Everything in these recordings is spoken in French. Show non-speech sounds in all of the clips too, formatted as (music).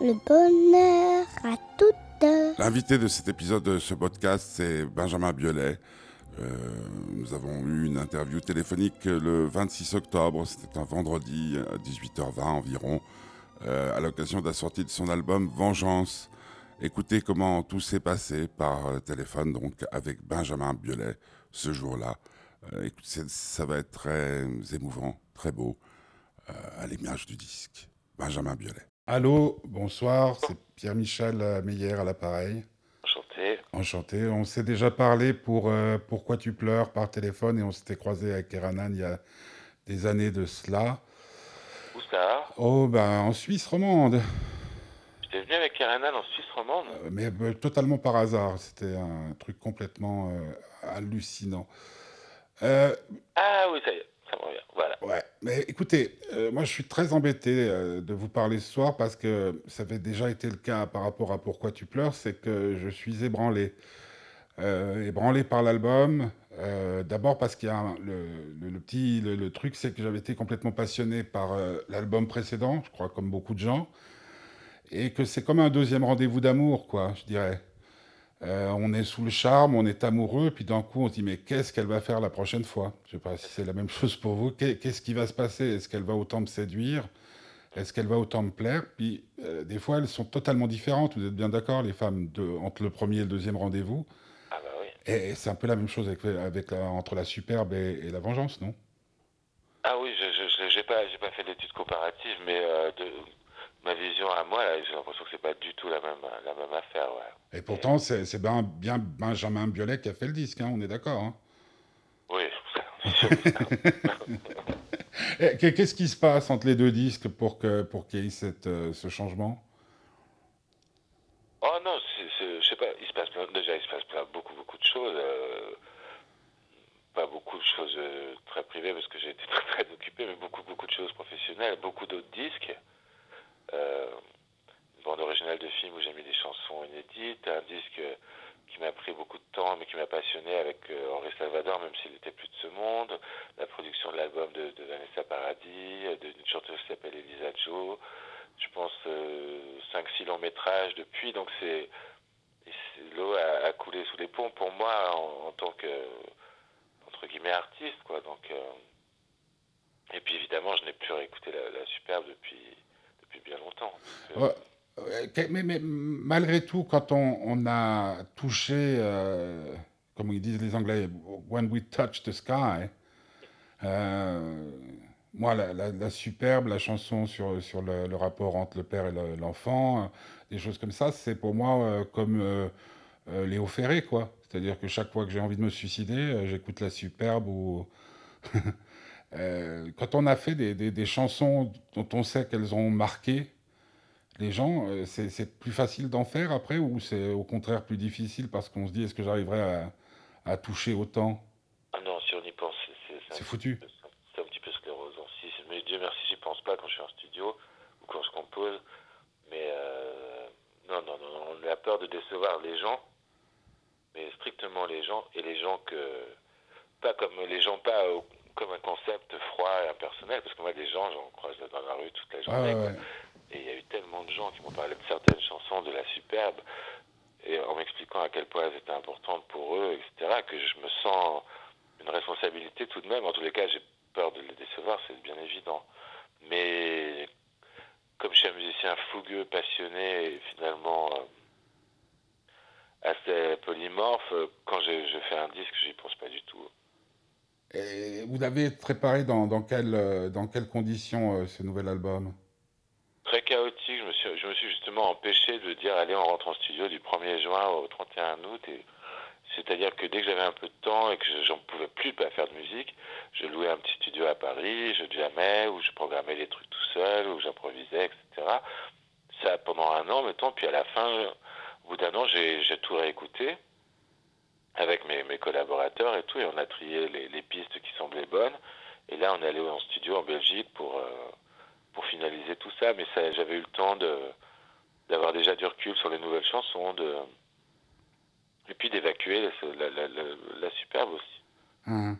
le bonheur à toutes. L'invité de cet épisode de ce podcast, c'est Benjamin Biolay. Euh, nous avons eu une interview téléphonique le 26 octobre, c'était un vendredi à 18h20 environ, euh, à l'occasion de la sortie de son album Vengeance. Écoutez comment tout s'est passé par téléphone, donc avec Benjamin Biolay ce jour-là. Euh, ça va être très émouvant, très beau, euh, à l'image du disque. Benjamin Biolay. Allô, bonsoir, c'est Pierre-Michel Meyer à l'appareil. Enchanté. Enchanté. On s'est déjà parlé pour euh, Pourquoi tu pleures par téléphone et on s'était croisé avec Keranan il y a des années de cela. Où ça Oh, ben en Suisse romande. J'étais venu avec Keranan en Suisse romande Mais totalement par hasard. C'était un truc complètement hallucinant. Euh, ah oui, ça y est, ça me revient. Voilà. Ouais, mais écoutez, euh, moi je suis très embêté euh, de vous parler ce soir parce que ça avait déjà été le cas par rapport à Pourquoi tu pleures, c'est que je suis ébranlé. ébranlé par l'album. D'abord parce qu'il y a le, le, petit le, truc, c'est que j'avais été complètement passionné par l'album précédent, je crois comme beaucoup de gens, et que c'est comme un deuxième rendez-vous d'amour, quoi, je dirais. Euh, on est sous le charme, on est amoureux, puis d'un coup on se dit mais qu'est-ce qu'elle va faire la prochaine fois? Je ne sais pas si c'est la même chose pour vous. Qu'est-ce qui va se passer? Est-ce qu'elle va autant me séduire? Est-ce qu'elle va autant me plaire? Puis euh, des fois elles sont totalement différentes. Vous êtes bien d'accord les femmes de, entre le premier et le deuxième rendez-vous? Ah bah oui. Et, c'est un peu la même chose avec, entre la superbe et, la vengeance, non? Ah oui, je n'ai pas, pas fait d'études comparatives, mais euh, de, ma vision à moi, j'ai l'impression que c'est pas du tout la même, la même affaire. Ouais. Et pourtant, c'est bien, bien Benjamin Biolay qui a fait le disque, hein, on est d'accord. Hein oui, (laughs) Qu'est-ce qui se passe entre les deux disques pour qu'il pour y ait cette, euh, ce changement? Oh non, je sais pas, il se passe déjà il se passe plein, beaucoup, beaucoup de choses. Euh, pas beaucoup de choses euh, très privées parce que j'ai été (laughs) très, très occupé, mais beaucoup, beaucoup de choses professionnelles, beaucoup d'autres disques bande de film où j'ai mis des chansons inédites, un disque qui m'a pris beaucoup de temps mais qui m'a passionné avec euh, Henri Salvador même s'il n'était plus de ce monde, la production de l'album de, Vanessa Paradis, euh, d'une chanteuse qui s'appelle Elisa Joe, je pense 5-6 longs métrages depuis, donc c'est l'eau a, coulé sous les ponts pour moi en, tant que entre guillemets artiste quoi. Donc et puis évidemment je n'ai plus réécouté la, la superbe depuis bien longtemps. Mais, mais, malgré tout, quand on, a touché, euh, comme ils disent les Anglais, when we touch the sky, euh, moi, la, superbe, la chanson sur, sur le, rapport entre le père et l'enfant, des choses comme ça, c'est pour moi euh, comme Léo Ferré, quoi. C'est-à-dire que chaque fois que j'ai envie de me suicider, j'écoute la superbe ou. (laughs) Euh, quand on a fait des, des, chansons dont on sait qu'elles ont marqué les gens, euh, c'est plus facile d'en faire après ou c'est au contraire plus difficile parce qu'on se dit est-ce que j'arriverai à, à, toucher autant? Ah non, si on y pense, c'est foutu. C'est un petit peu sclérosant. Si, mais Dieu merci, j'y pense pas quand je suis en studio ou quand je compose. Mais euh, non, non, non, on a peur de décevoir les gens, mais strictement les gens et les gens que. Pas comme les gens, pas comme un concept froid et impersonnel, parce que moi, des gens, j'en croise dans la rue toute la journée. Et il y a eu tellement de gens qui m'ont parlé de certaines chansons de la superbe, et en m'expliquant à quel point elles étaient importantes pour eux, etc., que je me sens une responsabilité tout de même. En tous les cas, j'ai peur de les décevoir, c'est bien évident. Mais comme je suis un musicien fougueux, passionné, et finalement euh, assez polymorphe, quand je, fais un disque, j'y pense pas du tout. Et vous l'avez préparé dans, euh, quelles conditions euh, ce nouvel album? Je me, suis, justement empêché de dire allez, on rentre en studio du 1er juin au 31 août. Et, c'est-à-dire que dès que j'avais un peu de temps et que j'en pouvais plus pas faire de musique, je louais un petit studio à Paris, je jamais, où je programmais les trucs tout seul, où j'improvisais, etc. Ça pendant un an, mettons, puis à la fin, au bout d'un an, j'ai tout réécouté avec mes, collaborateurs et tout, et on a trié les, les, pistes qui semblaient bonnes. Et là, on est allé en studio en Belgique pour, euh, pour finaliser tout ça, mais ça, j'avais eu le temps de, d'avoir déjà du recul sur les nouvelles chansons, de, et puis d'évacuer la, la, la, la, superbe aussi. Hum.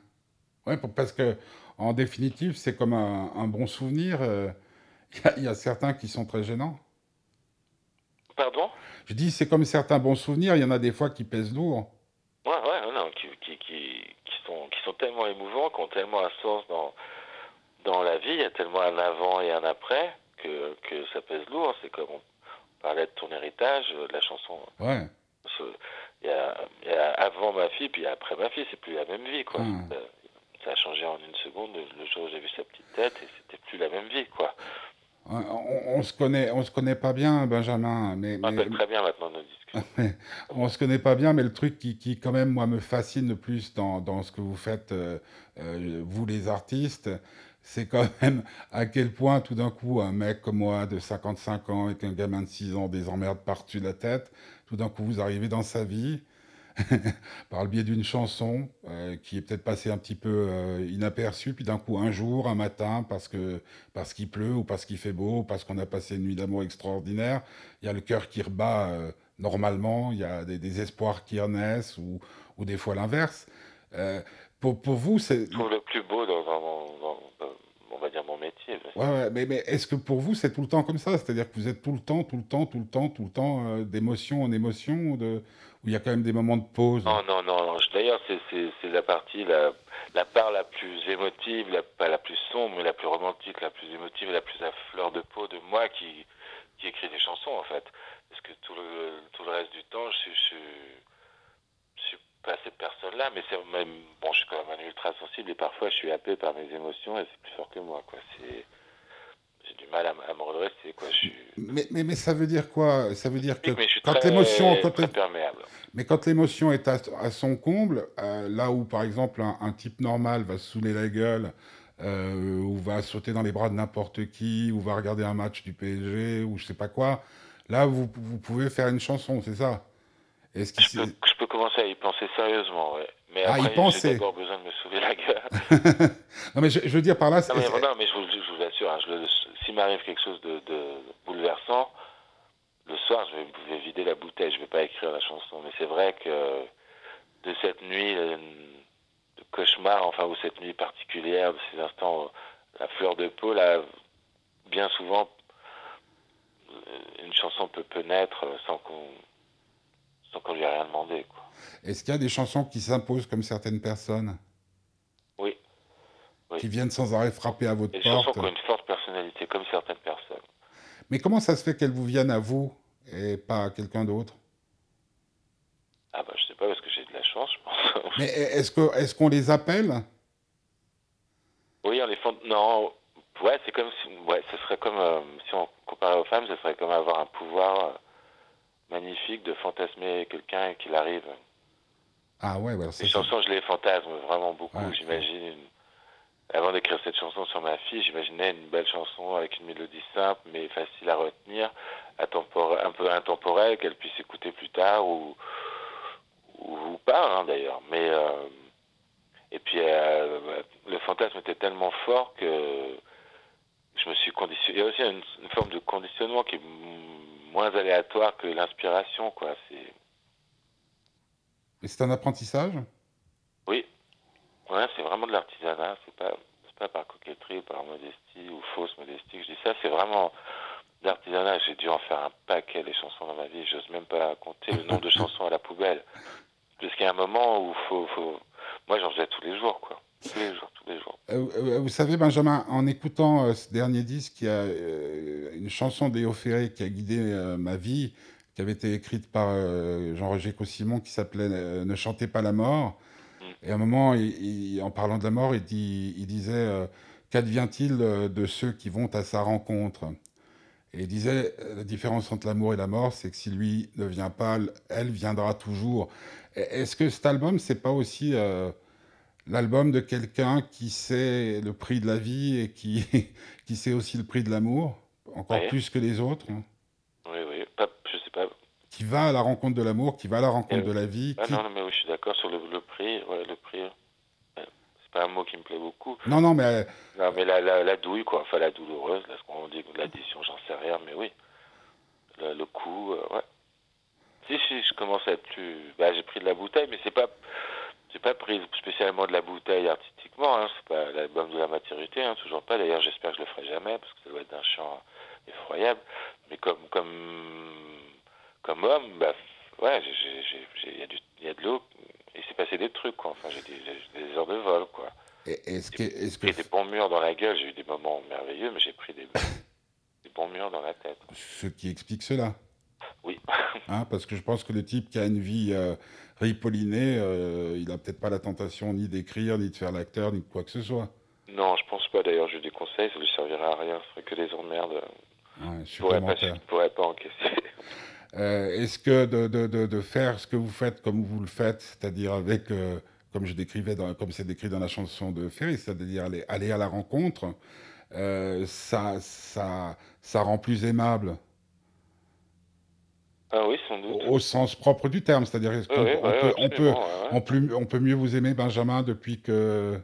Ouais, parce que en définitive, c'est comme un, un, bon souvenir. Il euh, y, y, a certains qui sont très gênants. Pardon? Je dis, c'est comme certains bons souvenirs, il y en a des fois qui pèsent lourd. Ouais, ouais, non, qui, qui, qui, qui sont, qui sont tellement émouvants, qui ont tellement un sens dans, dans la vie, il y a tellement un avant et un après, que, que ça pèse lourd. C'est comme on parlait de ton héritage, de la chanson. Ouais. Il y, a, il y a avant ma fille, puis après ma fille, c'est plus la même vie, quoi. Ça, ça a changé en une seconde, le jour où j'ai vu sa petite tête, et c'était plus la même vie, quoi. On, on se connaît, on se connaît pas bien, Benjamin, mais, On mais- très bien maintenant nos discussions. (laughs) on se connaît pas bien, mais le truc qui, qui quand même, moi, me fascine le plus dans, dans ce que vous faites, euh, euh, vous les artistes, c'est quand même à quel point, tout d'un coup, un mec comme moi, de 55 ans, avec un gamin de 6 ans, des emmerdes par-dessus la tête, tout d'un coup, vous arrivez dans sa vie, (laughs) par le biais d'une chanson euh, qui est peut-être passée un petit peu euh, inaperçue, puis d'un coup, un jour, un matin, parce que parce qu'il pleut, ou parce qu'il fait beau, parce qu'on a passé une nuit d'amour extraordinaire, il y a le cœur qui rebat euh, normalement, il y a des, des espoirs qui renaissent, ou, ou des fois l'inverse. Euh, pour, pour vous, c'est... Je trouve le plus beau dans, dans, dans- on va dire, mon métier. Ouais, ouais, mais, mais est-ce que pour vous, c'est tout le temps comme ça? C'est-à-dire que vous êtes tout le temps, tout le temps, tout le temps, tout le temps euh, d'émotion en émotion, ou de... où il y a quand même des moments de pause? Non, non, non. non. D'ailleurs, c'est- la partie, la, la part la plus émotive, la, pas la plus sombre, mais la plus romantique, la plus émotive la plus à fleur de peau de moi qui, qui écrit des chansons, en fait. Parce que tout le, tout le reste du temps, je, suis- je, suis- je suis pas cette personne-là, mais c'est même, bon, je suis quand même un ultra sensible et parfois je suis happé par mes émotions et c'est plus fort que moi, quoi. C'est, j'ai du mal à, à me redresser, quoi. Je suis, mais, mais, mais ça veut dire quoi? Ça veut dire que mais quand l'émotion, quand. Mais quand l'émotion est à, à son comble, euh, là où par exemple un, un type normal va se saouler la gueule, euh, ou va sauter dans les bras de n'importe qui, ou va regarder un match du PSG, ou je sais pas quoi, là vous, vous pouvez faire une chanson, c'est ça? Est-ce qu'il Je peux, peux commencer à y penser sérieusement, ouais. Mais Ah, après, penser. j'ai d'abord besoin de me sauver la gueule. (laughs) Non mais je, je veux dire par là, c'est- Non, mais, non, mais je vous, je vous assure, hein, je s'il m'arrive quelque chose de, de bouleversant, le soir, je vais, je vais vider la bouteille, je vais pas écrire la chanson. Mais c'est vrai que de cette nuit euh, de cauchemar, enfin, ou cette nuit particulière, de ces instants, euh, la fleur de peau, là, bien souvent, euh, une chanson peut, peut naître sans qu'on rien demandé, quoi. est-ce qu'il y a des chansons qui s'imposent comme certaines personnes? Oui. Oui. qui viennent sans arrêt frapper à votre Et des chansons porte qui ont une forte personnalité, comme certaines personnes. Mais comment ça se fait qu'elles vous viennent à vous et pas à quelqu'un d'autre? Ah bah je sais pas parce que j'ai de la chance, je pense. (laughs) Mais est-ce que est-ce qu'on les appelle? Oui, on les font. Non, ouais, c'est comme si, ouais, ce serait comme euh, si on comparait aux femmes, ce serait comme avoir un pouvoir euh, magnifique de fantasmer quelqu'un et qu'il arrive. Ah ouais, ouais, Les chansons, je les fantasme vraiment beaucoup. Ouais. J'imagine. une- Avant d'écrire cette chanson sur ma fille, j'imaginais une belle chanson avec une mélodie simple mais facile à retenir, un peu intemporelle, qu'elle puisse écouter plus tard ou, ou, pas hein, d'ailleurs. Mais euh, et puis euh, le fantasme était tellement fort que je me suis conditionné. Il y a aussi une, une forme de conditionnement qui moins aléatoire que l'inspiration, quoi. C'est Mais c'est un apprentissage? Oui, ouais, c'est vraiment de l'artisanat. C'est pas c'est pas par coquetterie ou par modestie ou fausse modestie que je dis ça. C'est vraiment de l'artisanat. J'ai dû en faire un paquet des chansons dans ma vie. J'ose même pas compter le nombre de (laughs) chansons à la poubelle. Parce qu'il y a un moment où faut, faut... moi j'en faisais tous les jours, quoi. Tous les jours, tous les jours. Euh, euh, vous savez, Benjamin, en écoutant euh, ce dernier disque, il y a euh, une chanson d'Éo Ferré qui a guidé euh, ma vie, qui avait été écrite par euh, Jean-Roger Cossimon, qui s'appelait euh, Ne chantez pas la mort. Et à un moment, il- il- en parlant de la mort, il, dit, il disait euh, Qu'advient-il euh, de ceux qui vont à sa rencontre? Et il disait euh, La différence entre l'amour et la mort, c'est que si lui ne vient pas, elle viendra toujours. Est-ce que cet album, c'est pas aussi. Euh, l'album de quelqu'un qui sait le prix de la vie et qui, (laughs) qui sait aussi le prix de l'amour, encore plus que les autres, Oui, oui. Pas, je sais pas. qui va à la rencontre de l'amour, qui va à la rencontre Euh, de la vie. Ah qui- non, non, mais oui, je suis d'accord sur le, le prix. Ouais, le prix. C'est pas un mot qui me plaît beaucoup. non, non, mais Non, mais la, la, la douille, quoi. Enfin, la douloureuse, là, ce qu'on dit, l'addition, j'en sais rien, mais oui. Le, le coup, euh, ouais. Si, si, je commence à être plus. Bah, j'ai pris de la bouteille, mais c'est pas. J'ai pas pris spécialement de la bouteille artistiquement, hein. C'est pas l'album de la maturité, hein, toujours pas. D'ailleurs, j'espère que je le ferai jamais, parce que ça doit être d'un chant effroyable. Mais comme, comme comme homme, bah, ouais, il y, a du- y a de l'eau, il s'est passé des trucs, quoi. Enfin, j'ai des, heures de vol, quoi. Et Est-ce que, est-ce J'ai que pris des bons murs dans la gueule, j'ai eu des moments merveilleux, mais j'ai pris des, des bons murs dans la tête. ce qui explique cela. (laughs) hein, Parce que je pense que le type qui a une vie euh, ripollinée, euh, il a peut-être pas la tentation ni d'écrire, ni de faire l'acteur, ni de quoi que ce soit. Non, je pense pas. D'ailleurs, j'ai eu des conseils, ça lui servira à rien. Ce serait que des emmerdes. Ouais, Je pourrais pas, je pourrais pas encaisser. (laughs) Euh, Est-ce que de, de, de, de faire ce que vous faites comme vous le faites, c'est-à-dire avec, euh, comme je décrivais, dans, comme c'est décrit dans la chanson de Ferry, c'est-à-dire aller, aller à la rencontre, euh, ça, ça, ça rend plus aimable Ah oui, sans au, doute. au sens propre du terme, c'est-à-dire qu'on oui, on ouais, peut, on peut, absolument, ouais, ouais. on peut, on peut mieux vous aimer Benjamin depuis que,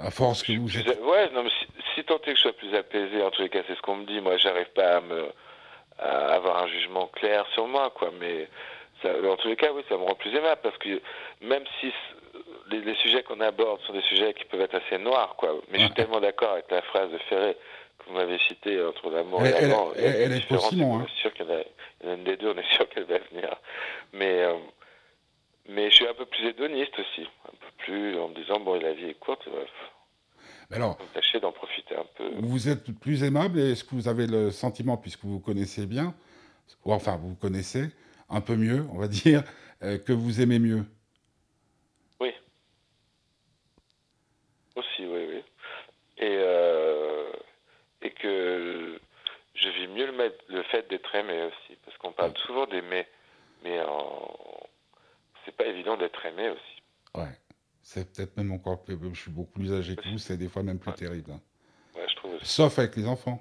à force que vous êtes, Ouais, non, mais si, si tant est que je sois plus apaisé, en tous les cas, c'est ce qu'on me dit. Moi, j'arrive pas à me à avoir un jugement clair sur moi, quoi. Mais ça, en tous les cas, oui, ça me rend plus aimable parce que même si les, les sujets qu'on aborde sont des sujets qui peuvent être assez noirs, quoi. Mais je suis tellement d'accord avec la phrase de Ferré que vous m'avez citée entre l'amour et elle- l'amant. elle- elle est Simon, On hein. est sûr a, une des deux, on est sûr qu'elle va venir. Mais euh, mais je suis un peu plus hédoniste aussi, un peu plus en me disant bon, la vie est courte. euh, Mais alors, faut tâcher d'en profiter un peu. vous êtes plus aimable et est-ce que vous avez le sentiment, puisque vous vous connaissez bien, ou enfin vous vous connaissez un peu mieux, on va (laughs) dire, euh, que vous aimez mieux? Oui. Aussi, oui, oui. Et, euh, et que je vis mieux le, fait d'être aimé aussi. Parce qu'on parle souvent d'aimer, mais en... c'est pas évident d'être aimé aussi. Ouais. C'est peut-être même encore plus. Je suis beaucoup plus âgé que vous, c'est des fois même plus Ouais. terrible. hein. Ouais, je trouve aussi. Sauf avec les enfants.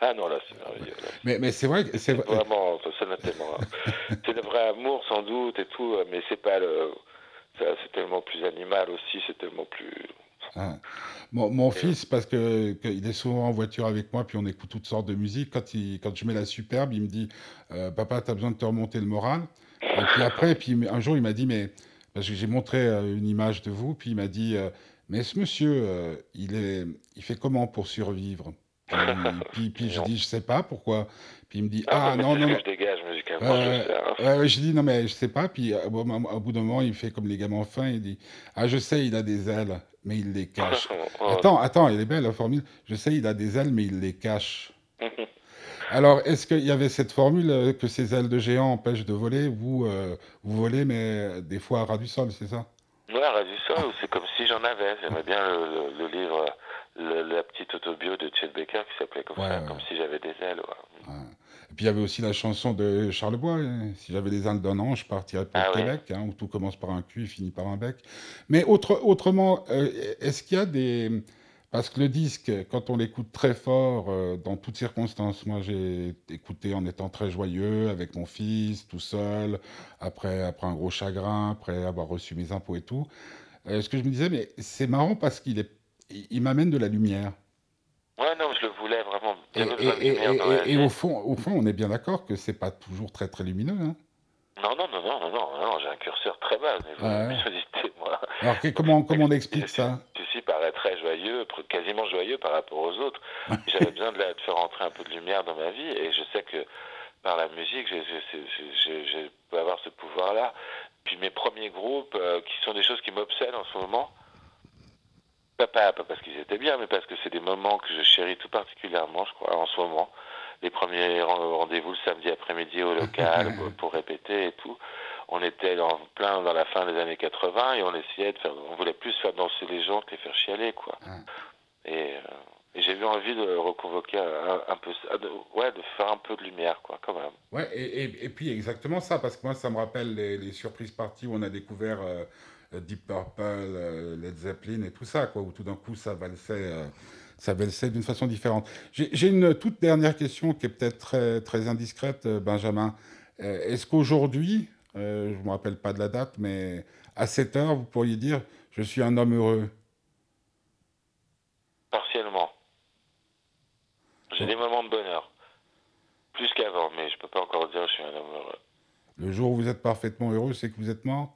Ah non, là, c'est merveilleux. là. Mais, mais c'est vrai que c'est C'est vrai. vraiment, tellement. (laughs) c'est le vrai amour sans doute et tout, mais c'est pas le. C'est tellement plus animal aussi, c'est tellement plus. Hein. Mon, mon fils, parce que, que il est souvent en voiture avec moi, puis on écoute toutes sortes de musique. Quand, il, quand je mets la superbe, il me dit euh, Papa, tu as besoin de te remonter le moral. Et puis après, puis un jour, il m'a dit Mais. Parce que j'ai montré euh, une image de vous, puis il m'a dit euh, Mais ce monsieur, euh, il, est, il fait comment pour survivre? Puis, (laughs) puis, puis je dis Je sais pas pourquoi. Puis il me dit Ah, Ah non, non, je dégage musicalement, Ouais, je ouais, j'ai dit non mais je sais pas. Puis euh, au bout d'un moment, il fait comme les gamins fins. Il dit ah je sais, il a des ailes, mais il les (laughs) cache. Attends, attends, elle est belle la formule. Je sais, il a des ailes, mais il les cache. (laughs) Alors, est-ce qu'il y avait cette formule euh, que ces ailes de géant empêchent de voler Vous, euh, vous volez, mais des fois à ras du sol, c'est ça? Ouais, ras du sol, ou c'est comme si j'en avais. J'aimais bien le, le- le livre, le- la petite autobio de Chet Baker qui s'appelait comme Ouais, ça, ouais. comme si j'avais des ailes. ouais. Puis il y avait aussi la chanson de Charlebois, hein, Si j'avais les ailes d'un ange, je partirais pour Ah le oui. Québec, hein, où tout commence par un cul et finit par un bec. Mais autre, autrement, euh, est-ce qu'il y a des... Parce que le disque, quand on l'écoute très fort, euh, dans toutes circonstances, moi j'ai écouté en étant très joyeux, avec mon fils, tout seul, après, après un gros chagrin, après avoir reçu mes impôts et tout. Euh, ce que je me disais, mais c'est marrant parce qu'il est, il, il m'amène de la lumière. Ouais, non, je le voulais vraiment. Et, au fond, au fond, on est bien d'accord que c'est pas toujours très très lumineux. Hein. Non, non, non, non, non, non, non, j'ai un curseur très bas niveau Ouais. (laughs) moi. Alors comment, comment on (laughs) explique ça Ceci paraît très joyeux, quasiment joyeux par rapport aux autres. (laughs) J'avais besoin de, la- de faire entrer un peu de lumière dans ma vie et je sais que par la musique, je peux avoir ce pouvoir-là. Puis mes premiers groupes, euh, qui sont des choses qui m'obsèdent en ce moment, pas, pas, pas parce qu'ils étaient bien, mais parce que c'est des moments que je chéris tout particulièrement, je crois, en ce moment. Les premiers ren- rendez-vous le samedi après-midi au local (laughs) pour- répéter et tout. On était en plein dans la fin des années 80 et on essayait de faire, on voulait plus faire danser les gens que les faire chialer, quoi. Et, euh, et j'ai eu envie de reconvoquer un, un peu, ça, de, ouais, de faire un peu de lumière, quoi, quand même. Ouais, et, et- et puis exactement ça, parce que moi ça me rappelle les, les surprises parties où on a découvert euh, Deep Purple, euh, Led Zeppelin et tout ça, quoi, où tout d'un coup ça valsait, euh, ça valsait d'une façon différente. J'ai une toute dernière question qui est peut-être très, très indiscrète, euh, Benjamin. Euh, Est-ce qu'aujourd'hui, euh, je ne me rappelle pas de la date, mais à cette heure, vous pourriez dire je suis un homme heureux? Partiellement. J'ai des moments de bonheur. Plus qu'avant, mais je peux pas encore dire je suis un homme heureux. Le jour où vous êtes parfaitement heureux, c'est que vous êtes mort?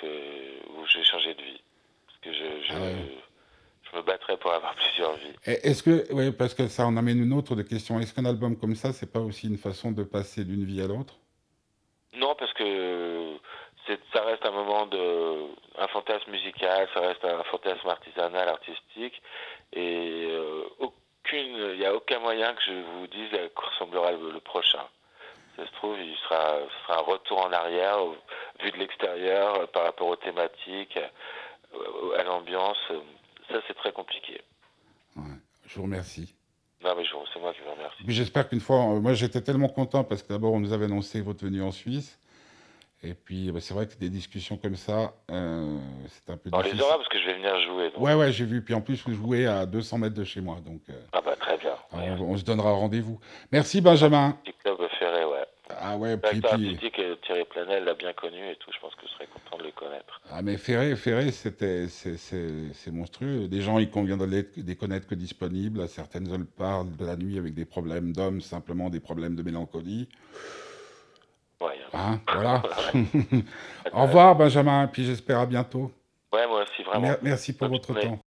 Fais, ou j'ai changé de vie. Parce que je, je, Ah ouais. je me battrai pour avoir (laughs) plusieurs vies. Est-ce que, oui, parce que ça en amène une autre de question. Est-ce qu'un album comme ça, c'est pas aussi une façon de passer d'une vie à l'autre? Non, parce que ça reste un moment de, un fantasme musical, ça reste un fantasme artisanal, artistique, et euh, aucune, il n'y a aucun moyen que je vous dise à quoi ressemblera le, le prochain. Ça se trouve, il sera, ce sera un retour en arrière, vu de l'extérieur, euh, par rapport aux thématiques, euh, à l'ambiance. Ça, c'est très compliqué. Ouais, je vous remercie. Non, mais c'est moi qui vous remercie. J'espère qu'une fois, euh, moi j'étais tellement content parce que d'abord on nous avait annoncé votre venue en Suisse. Et puis bah, c'est vrai que des discussions comme ça, euh, c'est un peu On les difficile. aura parce que je vais venir jouer. donc. Ouais, ouais, j'ai vu. Puis en plus, vous jouez à 200 mètres de chez moi. Donc euh, Ah bah très bien. on, Ouais. on se donnera rendez-vous. Merci Benjamin. Petit club Ferré, ouais. Ah ouais, puis, puis- Planel l'a bien connu et tout. Je pense que je serais content de le connaître. Ah mais Ferré, Ferré, c'était, c'est, c'est, c'est monstrueux. Des gens, il convient de les, de les connaître que disponibles. Certaines elles parlent de la nuit avec des problèmes d'hommes, simplement des problèmes de mélancolie. Ouais, hein. Voilà. (laughs) (laughs) Au revoir Benjamin, puis j'espère à bientôt. ouais moi aussi, vraiment. Mer- Merci pour votre temps.